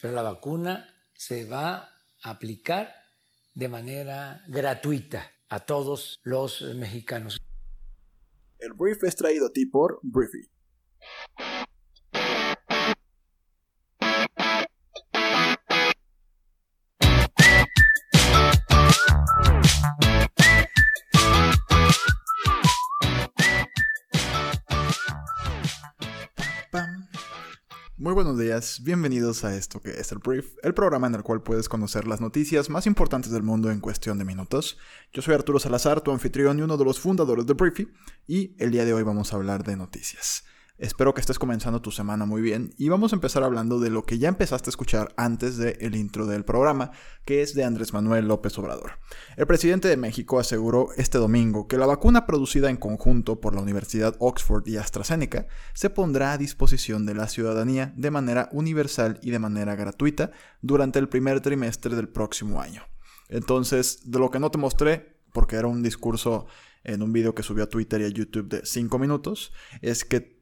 pero la vacuna se va a aplicar de manera gratuita a todos los mexicanos. El brief es traído a ti por Briefy. Buenos días, bienvenidos a esto que es el Brief, el programa en el cual puedes conocer las noticias más importantes del mundo en cuestión de minutos. Yo soy Arturo Salazar, tu anfitrión y uno de los fundadores de Briefy, y el día de hoy vamos a hablar de noticias. Espero que estés comenzando tu semana muy bien y vamos a empezar hablando de lo que ya empezaste a escuchar antes del intro del programa, que es de Andrés Manuel López Obrador. El presidente de México aseguró este domingo que la vacuna producida en conjunto por la Universidad Oxford y AstraZeneca se pondrá a disposición de la ciudadanía de manera universal y de manera gratuita durante el primer trimestre del próximo año. Entonces, de lo que no te mostré, porque era un discurso en un video que subió a Twitter y a YouTube de 5 minutos, es que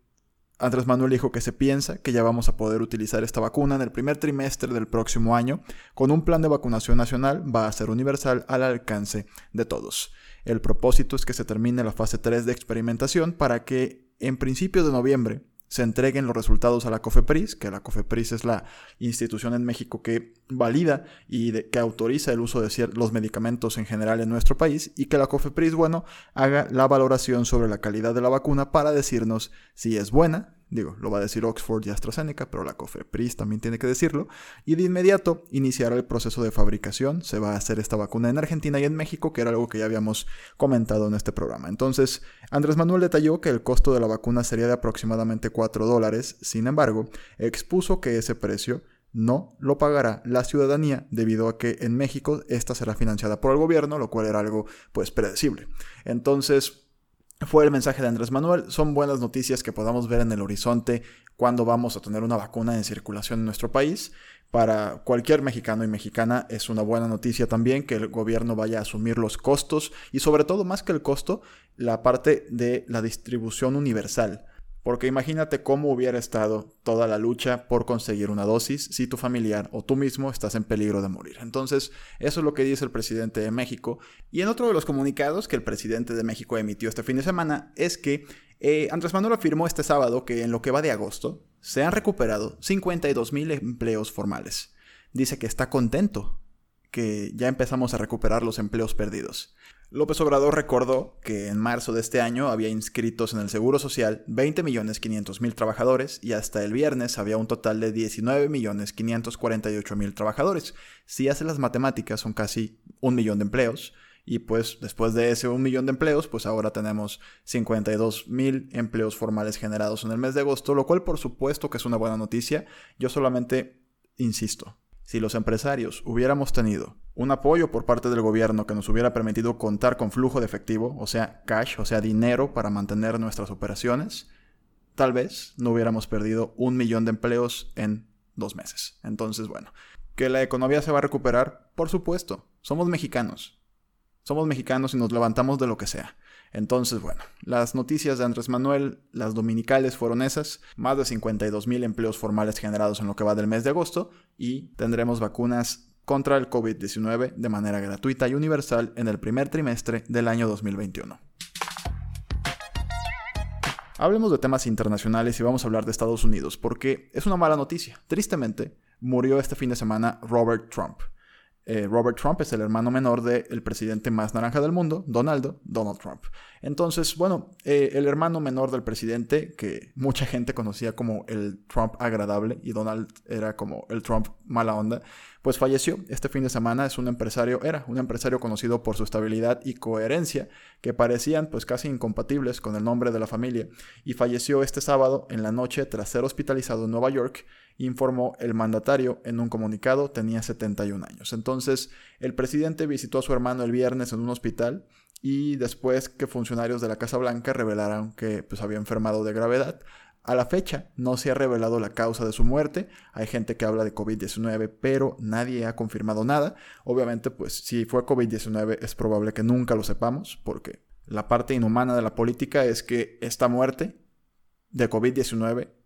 Andrés Manuel dijo que se piensa que ya vamos a poder utilizar esta vacuna en el primer trimestre del próximo año, con un plan de vacunación nacional, va a ser universal al alcance de todos. El propósito es que se termine la fase 3 de experimentación para que en principios de noviembre se entreguen los resultados a la COFEPRIS, que la COFEPRIS es la institución en México que valida y que autoriza el uso de los medicamentos en general en nuestro país, y que la COFEPRIS, bueno, haga la valoración sobre la calidad de la vacuna para decirnos si es buena, Digo, lo va a decir Oxford y AstraZeneca, pero la COFEPRIS también tiene que decirlo. Y de inmediato iniciará el proceso de fabricación. Se va a hacer esta vacuna en Argentina y en México, que era algo que ya habíamos comentado en este programa. Entonces, Andrés Manuel detalló que el costo de la vacuna sería de aproximadamente 4 dólares. Sin embargo, expuso que ese precio no lo pagará la ciudadanía debido a que en México esta será financiada por el gobierno, lo cual era algo pues predecible. Entonces, fue el mensaje de Andrés Manuel. Son buenas noticias que podamos ver en el horizonte cuando vamos a tener una vacuna en circulación en nuestro país. Para cualquier mexicano y mexicana es una buena noticia también que el gobierno vaya a asumir los costos y sobre todo más que el costo, la parte de la distribución universal. Porque imagínate cómo hubiera estado toda la lucha por conseguir una dosis si tu familiar o tú mismo estás en peligro de morir. Entonces, eso es lo que dice el presidente de México. Y en otro de los comunicados que el presidente de México emitió este fin de semana es que eh, Andrés Manuel afirmó este sábado que en lo que va de agosto se han recuperado 52 mil empleos formales. Dice que está contento que ya empezamos a recuperar los empleos perdidos. López Obrador recordó que en marzo de este año había inscritos en el Seguro Social 20.500.000 trabajadores y hasta el viernes había un total de 19.548.000 trabajadores. Si hace las matemáticas son casi un millón de empleos y pues después de ese un millón de empleos pues ahora tenemos 52.000 empleos formales generados en el mes de agosto, lo cual por supuesto que es una buena noticia. Yo solamente insisto, si los empresarios hubiéramos tenido un apoyo por parte del gobierno que nos hubiera permitido contar con flujo de efectivo, o sea, cash, o sea, dinero para mantener nuestras operaciones, tal vez no hubiéramos perdido un millón de empleos en dos meses. Entonces, bueno, que la economía se va a recuperar, por supuesto, somos mexicanos. Somos mexicanos y nos levantamos de lo que sea. Entonces, bueno, las noticias de Andrés Manuel, las dominicales fueron esas, más de 52 mil empleos formales generados en lo que va del mes de agosto y tendremos vacunas contra el COVID-19 de manera gratuita y universal en el primer trimestre del año 2021. Hablemos de temas internacionales y vamos a hablar de Estados Unidos, porque es una mala noticia. Tristemente, murió este fin de semana Robert Trump. Eh, Robert Trump es el hermano menor del presidente más naranja del mundo, Donaldo, Donald Trump. Entonces, bueno, eh, el hermano menor del presidente, que mucha gente conocía como el Trump agradable y Donald era como el Trump mala onda, pues falleció este fin de semana. Es un empresario, era un empresario conocido por su estabilidad y coherencia, que parecían pues casi incompatibles con el nombre de la familia, y falleció este sábado en la noche tras ser hospitalizado en Nueva York informó el mandatario en un comunicado, tenía 71 años. Entonces, el presidente visitó a su hermano el viernes en un hospital y después que funcionarios de la Casa Blanca revelaron que pues, había enfermado de gravedad. A la fecha no se ha revelado la causa de su muerte. Hay gente que habla de COVID-19, pero nadie ha confirmado nada. Obviamente, pues si fue COVID-19 es probable que nunca lo sepamos, porque la parte inhumana de la política es que esta muerte de COVID-19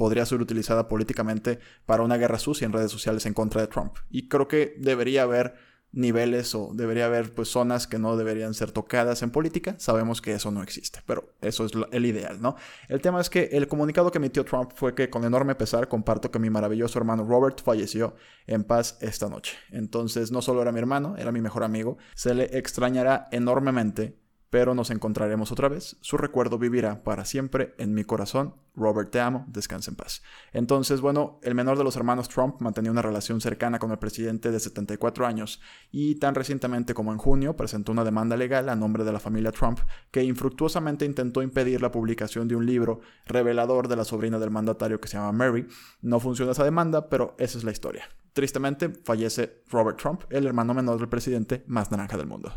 podría ser utilizada políticamente para una guerra sucia en redes sociales en contra de Trump. Y creo que debería haber niveles o debería haber pues zonas que no deberían ser tocadas en política. Sabemos que eso no existe, pero eso es el ideal, ¿no? El tema es que el comunicado que emitió Trump fue que con enorme pesar comparto que mi maravilloso hermano Robert falleció en paz esta noche. Entonces no solo era mi hermano, era mi mejor amigo. Se le extrañará enormemente pero nos encontraremos otra vez. Su recuerdo vivirá para siempre en mi corazón. Robert, te amo, descansa en paz. Entonces, bueno, el menor de los hermanos Trump mantenía una relación cercana con el presidente de 74 años y tan recientemente como en junio presentó una demanda legal a nombre de la familia Trump que infructuosamente intentó impedir la publicación de un libro revelador de la sobrina del mandatario que se llama Mary. No funcionó esa demanda, pero esa es la historia. Tristemente, fallece Robert Trump, el hermano menor del presidente más naranja del mundo.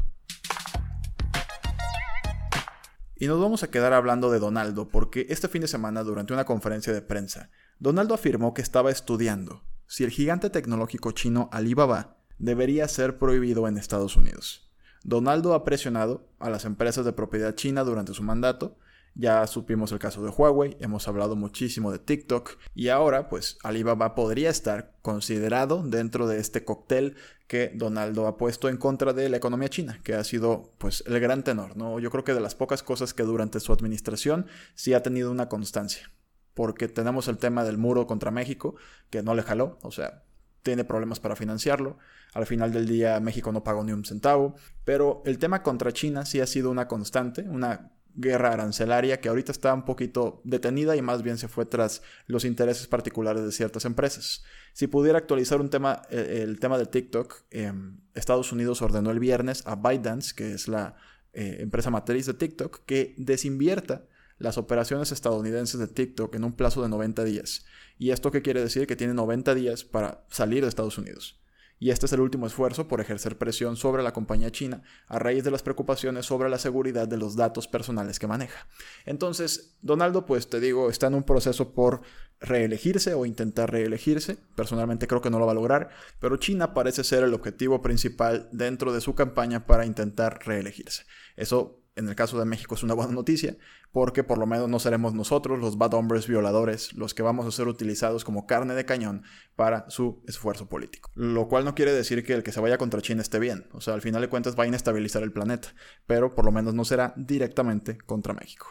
Y nos vamos a quedar hablando de Donaldo porque este fin de semana durante una conferencia de prensa, Donaldo afirmó que estaba estudiando si el gigante tecnológico chino Alibaba debería ser prohibido en Estados Unidos. Donaldo ha presionado a las empresas de propiedad china durante su mandato ya supimos el caso de Huawei, hemos hablado muchísimo de TikTok y ahora pues Alibaba podría estar considerado dentro de este cóctel que Donaldo ha puesto en contra de la economía china, que ha sido pues el gran tenor, ¿no? Yo creo que de las pocas cosas que durante su administración sí ha tenido una constancia, porque tenemos el tema del muro contra México, que no le jaló, o sea, tiene problemas para financiarlo. Al final del día México no pagó ni un centavo. Pero el tema contra China sí ha sido una constante, una guerra arancelaria que ahorita está un poquito detenida y más bien se fue tras los intereses particulares de ciertas empresas. Si pudiera actualizar un tema, eh, el, tema de TikTok, em, Estados Unidos ordenó el viernes a ByteDance, que es la eh, empresa matriz de TikTok, que desinvierta las operaciones estadounidenses de TikTok en un plazo de 90 días. ¿Y esto qué quiere decir? Que tiene 90 días para salir de Estados Unidos y este es el último esfuerzo por ejercer presión sobre la compañía china a raíz de las preocupaciones sobre la seguridad de los datos personales que maneja. Entonces, Donaldo, pues te digo, está en un proceso por reelegirse o intentar reelegirse. Personalmente creo que no lo va a lograr, pero China parece ser el objetivo principal dentro de su campaña para intentar reelegirse. Eso en el caso de México es una buena noticia, porque por lo menos no seremos nosotros los bad hombres violadores los que vamos a ser utilizados como carne de cañón para su esfuerzo político. Lo cual no quiere decir que el que se vaya contra China esté bien, o sea, al final de cuentas va a inestabilizar el planeta, pero por lo menos no será directamente contra México.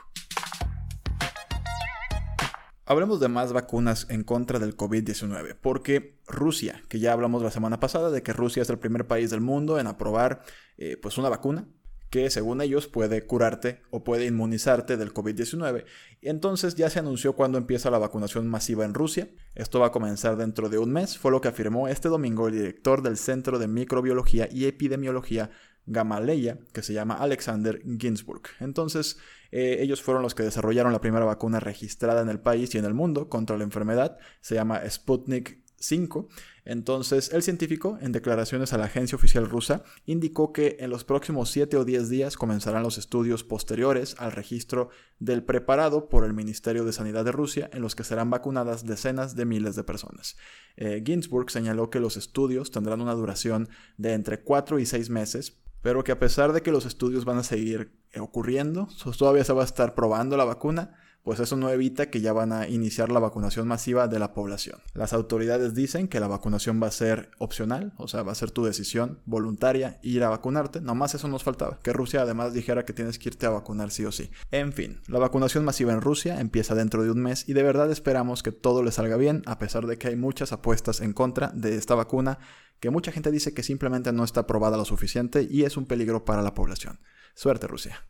Hablemos de más vacunas en contra del COVID-19, porque Rusia, que ya hablamos la semana pasada de que Rusia es el primer país del mundo en aprobar eh, pues una vacuna que según ellos puede curarte o puede inmunizarte del COVID-19. Entonces ya se anunció cuándo empieza la vacunación masiva en Rusia. Esto va a comenzar dentro de un mes, fue lo que afirmó este domingo el director del Centro de Microbiología y Epidemiología Gamaleya, que se llama Alexander Ginsburg. Entonces, eh, ellos fueron los que desarrollaron la primera vacuna registrada en el país y en el mundo contra la enfermedad. Se llama Sputnik 5. Entonces, el científico, en declaraciones a la agencia oficial rusa, indicó que en los próximos 7 o 10 días comenzarán los estudios posteriores al registro del preparado por el Ministerio de Sanidad de Rusia, en los que serán vacunadas decenas de miles de personas. Eh, Ginsburg señaló que los estudios tendrán una duración de entre 4 y 6 meses, pero que a pesar de que los estudios van a seguir ocurriendo, todavía se va a estar probando la vacuna, pues eso no evita que ya van a iniciar la vacunación masiva de la población. Las autoridades dicen que la vacunación va a ser opcional, o sea, va a ser tu decisión voluntaria ir a vacunarte, nomás eso nos faltaba, que Rusia además dijera que tienes que irte a vacunar sí o sí. En fin, la vacunación masiva en Rusia empieza dentro de un mes y de verdad esperamos que todo le salga bien, a pesar de que hay muchas apuestas en contra de esta vacuna, que mucha gente dice que simplemente no está probada lo suficiente y es un peligro para la población. Suerte Rusia.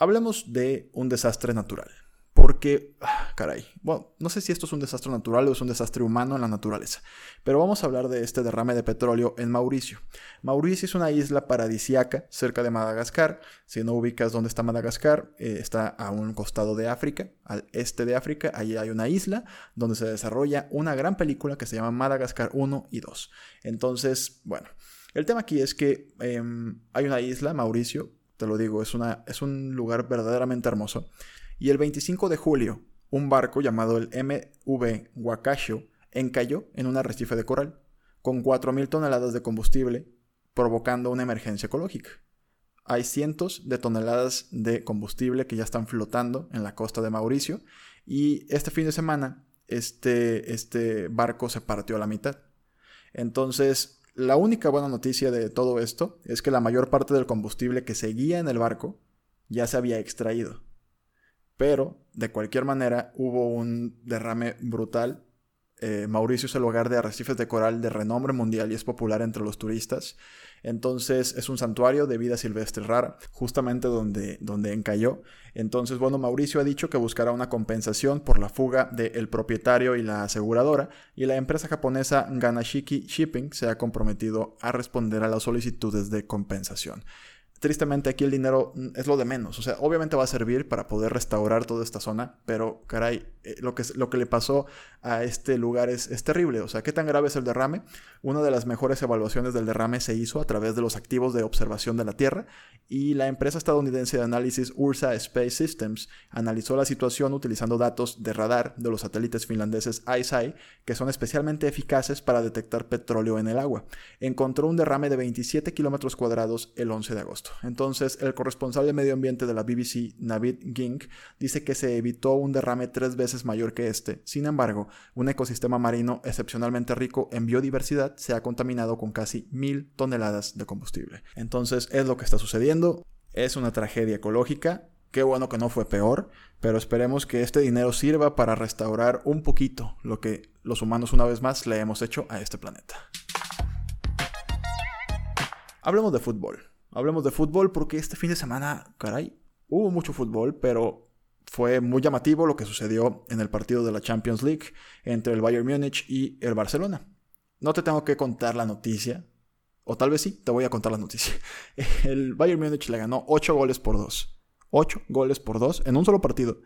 Hablemos de un desastre natural. Porque, ah, caray, bueno, no sé si esto es un desastre natural o es un desastre humano en la naturaleza, pero vamos a hablar de este derrame de petróleo en Mauricio. Mauricio es una isla paradisiaca cerca de Madagascar. Si no ubicas dónde está Madagascar, eh, está a un costado de África, al este de África. Allí hay una isla donde se desarrolla una gran película que se llama Madagascar 1 y 2. Entonces, bueno, el tema aquí es que em, hay una isla, Mauricio, te lo digo, es, una, es un lugar verdaderamente hermoso. Y el 25 de julio, un barco llamado el MV Wakasho encalló en un arrecife de coral, con 4.000 toneladas de combustible, provocando una emergencia ecológica. hay cientos de toneladas de combustible que ya están flotando en la costa de Mauricio y este fin de semana este, este barco se partió a la mitad. Entonces, la única buena noticia de todo esto es que la mayor parte del combustible que seguía en el barco ya se había extraído. Pero, de cualquier manera, hubo un derrame brutal. Eh, Mauricio es el hogar de arrecifes de coral de renombre mundial y es popular entre los turistas. Entonces es un santuario de vida silvestre rara, justamente donde, donde encalló. Entonces, bueno, Mauricio ha dicho que buscará una compensación por la fuga del propietario y la aseguradora, y la empresa japonesa Ganashiki Shipping se ha comprometido a responder a las solicitudes de compensación tristemente aquí el dinero mm, es lo de menos. O sea, obviamente va a servir para poder restaurar toda esta zona, pero caray, eh, lo, que, lo que le pasó a este lugar es, es, terrible. O sea, ¿qué tan grave es el derrame? Una de las mejores evaluaciones del derrame se hizo a través de los activos de observación de la Tierra y la empresa estadounidense de análisis Ursa Space Systems analizó la situación utilizando datos de radar de los satélites finlandeses ICEYE, que son especialmente eficaces para detectar petróleo en el agua. Encontró un derrame de 27 kilómetros cuadrados el 11 de agosto. Entonces, el corresponsal de medio ambiente de la BBC, Navid Gink, dice que se evitó un derrame tres veces mayor que este. Sin embargo, un ecosistema marino excepcionalmente rico en biodiversidad se ha contaminado con casi mil toneladas de combustible. Entonces, es lo que está sucediendo. Es una tragedia ecológica. Qué bueno que no fue peor, pero esperemos que este dinero sirva para restaurar un poquito lo que los humanos una vez más le hemos hecho a este planeta. Hablemos de fútbol. Hablemos de fútbol porque este fin de semana, caray, hubo mucho fútbol, pero fue muy llamativo lo que sucedió en el partido de la Champions League entre el Bayern Múnich y el Barcelona. No te tengo que contar la noticia, o tal vez sí, te voy a contar la noticia. El Bayern Múnich le ganó 8 goles por 2. 8 goles por 2 en un solo partido.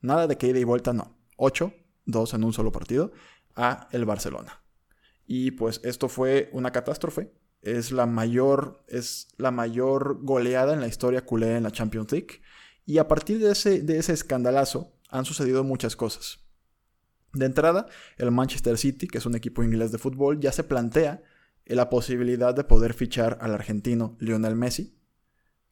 Nada de que ida y vuelta, no. 8, 2 en un solo partido a el Barcelona. Y pues esto fue una catástrofe es la mayor, es la mayor goleada en la historia culé en la Champions League. Y a partir de ese, de ese escandalazo han sucedido muchas cosas. De entrada, el Manchester City, que es un equipo inglés de fútbol, ya se plantea la posibilidad de poder fichar al argentino Lionel Messi.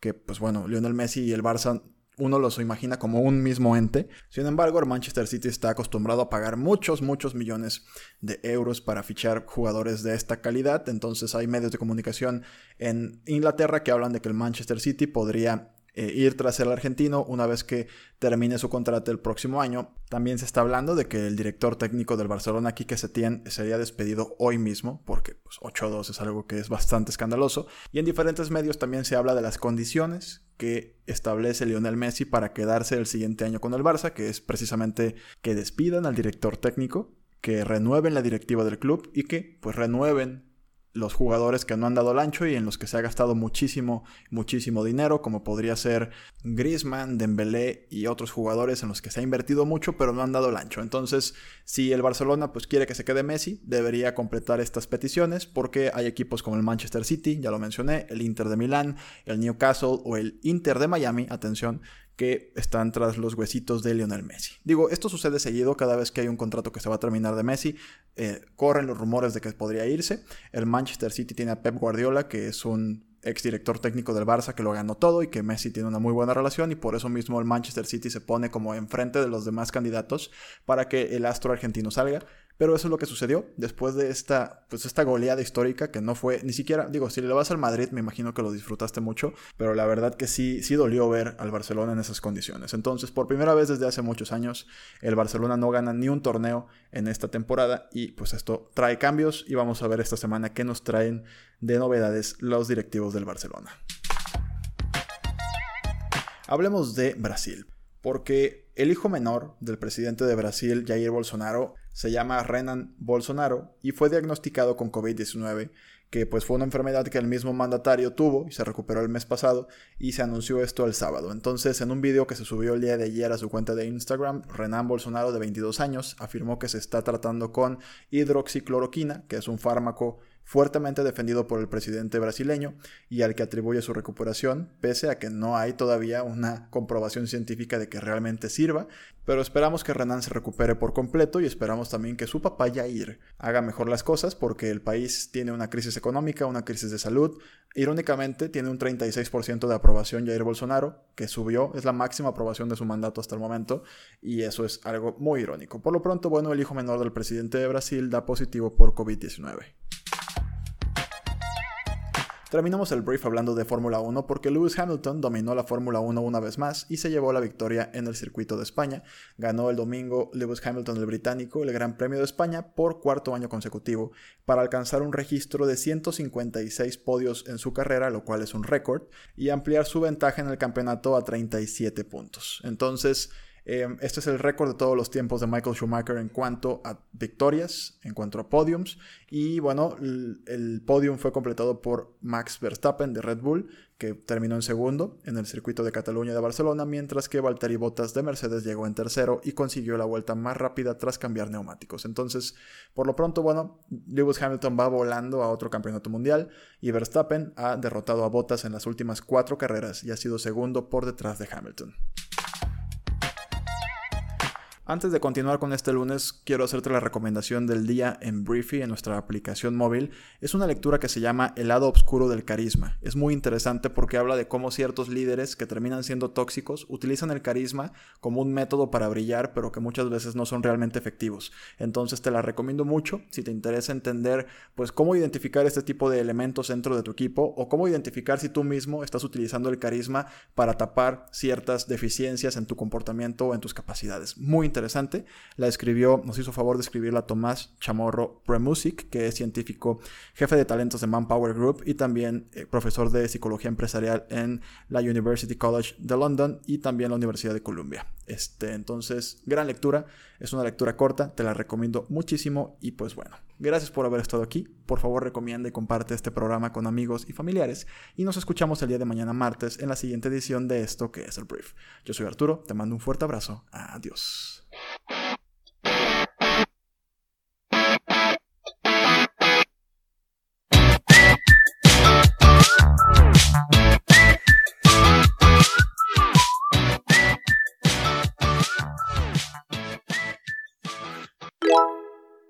Que, pues bueno, Lionel Messi y el Barça uno los imagina como un mismo ente. Sin embargo, el Manchester City está acostumbrado a pagar muchos, muchos millones de euros para fichar jugadores de esta calidad. Entonces hay medios de comunicación en Inglaterra que hablan de que el Manchester City podría eh, ir tras el argentino una vez que termine su contrato el próximo año. También se está hablando de que el director técnico del Barcelona, Quique Setién, sería despedido hoy mismo, porque pues, 8-2 es algo que es bastante escandaloso. Y en diferentes medios también se habla de las condiciones que establece Lionel Messi para quedarse el siguiente año con el Barça, que es precisamente que despidan al director técnico, que renueven la directiva del club y que pues renueven los jugadores que no han dado el ancho y en los que se ha gastado muchísimo, muchísimo dinero, como podría ser Griezmann, Dembélé y otros jugadores en los que se ha invertido mucho, pero no han dado el ancho. Entonces, si el Barcelona pues quiere que se quede Messi, debería completar estas peticiones porque hay equipos como el Manchester City, ya lo mencioné, el Inter de Milán, el Newcastle o el Inter de Miami, atención, que están tras los huesitos de Lionel Messi. Digo, esto sucede seguido cada vez que hay un contrato que se va a terminar de Messi. Eh, corren los rumores de que podría irse. El Manchester City tiene a Pep Guardiola, que es un exdirector técnico del Barça que lo ganó todo y que Messi tiene una muy buena relación y por eso mismo el Manchester City se pone como enfrente de los demás candidatos para que el astro argentino salga. Pero eso es lo que sucedió después de esta, pues esta goleada histórica que no fue ni siquiera, digo, si le vas al Madrid me imagino que lo disfrutaste mucho, pero la verdad que sí, sí dolió ver al Barcelona en esas condiciones. Entonces, por primera vez desde hace muchos años, el Barcelona no gana ni un torneo en esta temporada y pues esto trae cambios y vamos a ver esta semana qué nos traen de novedades los directivos del Barcelona. Hablemos de Brasil, porque el hijo menor del presidente de Brasil, Jair Bolsonaro, se llama Renan Bolsonaro y fue diagnosticado con COVID-19, que pues fue una enfermedad que el mismo mandatario tuvo y se recuperó el mes pasado y se anunció esto el sábado. Entonces, en un video que se subió el día de ayer a su cuenta de Instagram, Renan Bolsonaro de 22 años afirmó que se está tratando con hidroxicloroquina, que es un fármaco fuertemente defendido por el presidente brasileño y al que atribuye su recuperación, pese a que no hay todavía una comprobación científica de que realmente sirva, pero esperamos que Renan se recupere por completo y esperamos también que su papá Jair haga mejor las cosas porque el país tiene una crisis económica, una crisis de salud. Irónicamente, tiene un 36% de aprobación Jair Bolsonaro, que subió, es la máxima aprobación de su mandato hasta el momento, y eso es algo muy irónico. Por lo pronto, bueno, el hijo menor del presidente de Brasil da positivo por COVID-19. Terminamos el brief hablando de Fórmula 1 porque Lewis Hamilton dominó la Fórmula 1 una vez más y se llevó la victoria en el circuito de España. Ganó el domingo Lewis Hamilton el británico el Gran Premio de España por cuarto año consecutivo para alcanzar un registro de 156 podios en su carrera, lo cual es un récord, y ampliar su ventaja en el campeonato a 37 puntos. Entonces, Em, este es el récord de todos los tiempos de Michael Schumacher en cuanto a victorias, en cuanto a podiums. Y bueno, el, podium fue completado por Max Verstappen de Red Bull, que terminó en segundo en el circuito de Cataluña de Barcelona, mientras que Valtteri Bottas de Mercedes llegó en tercero y consiguió la vuelta más rápida tras cambiar neumáticos. Entonces, por lo pronto, bueno, Lewis Hamilton va volando a otro campeonato mundial y Verstappen ha derrotado a Bottas en las últimas cuatro carreras y ha sido segundo por detrás de Hamilton. Antes de continuar con este lunes, quiero hacerte la recomendación del día en Briefy en nuestra aplicación móvil. Es una lectura que se llama El lado oscuro del carisma. Es muy interesante porque habla de cómo ciertos líderes que terminan siendo tóxicos utilizan el carisma como un método para brillar, pero que muchas veces no son realmente efectivos. Entonces te la recomiendo mucho si te interesa entender pues cómo identificar este tipo de elementos dentro de tu equipo o cómo identificar si tú mismo estás utilizando el carisma para tapar ciertas deficiencias en tu comportamiento o en tus capacidades. Muy interesante. La escribió, nos hizo favor de escribirla Tomás Chamorro Premusic, que es científico, jefe de talentos de Manpower Group y también eh, profesor de psicología empresarial en la University College de London y también la Universidad de Columbia. Este, entonces, gran lectura, es una lectura corta, te la recomiendo muchísimo y pues bueno, gracias por haber estado aquí. Por favor, recomienda y comparte este programa con amigos y familiares y nos escuchamos el día de mañana martes en la siguiente edición de esto que es el brief. Yo soy Arturo, te mando un fuerte abrazo. Adiós.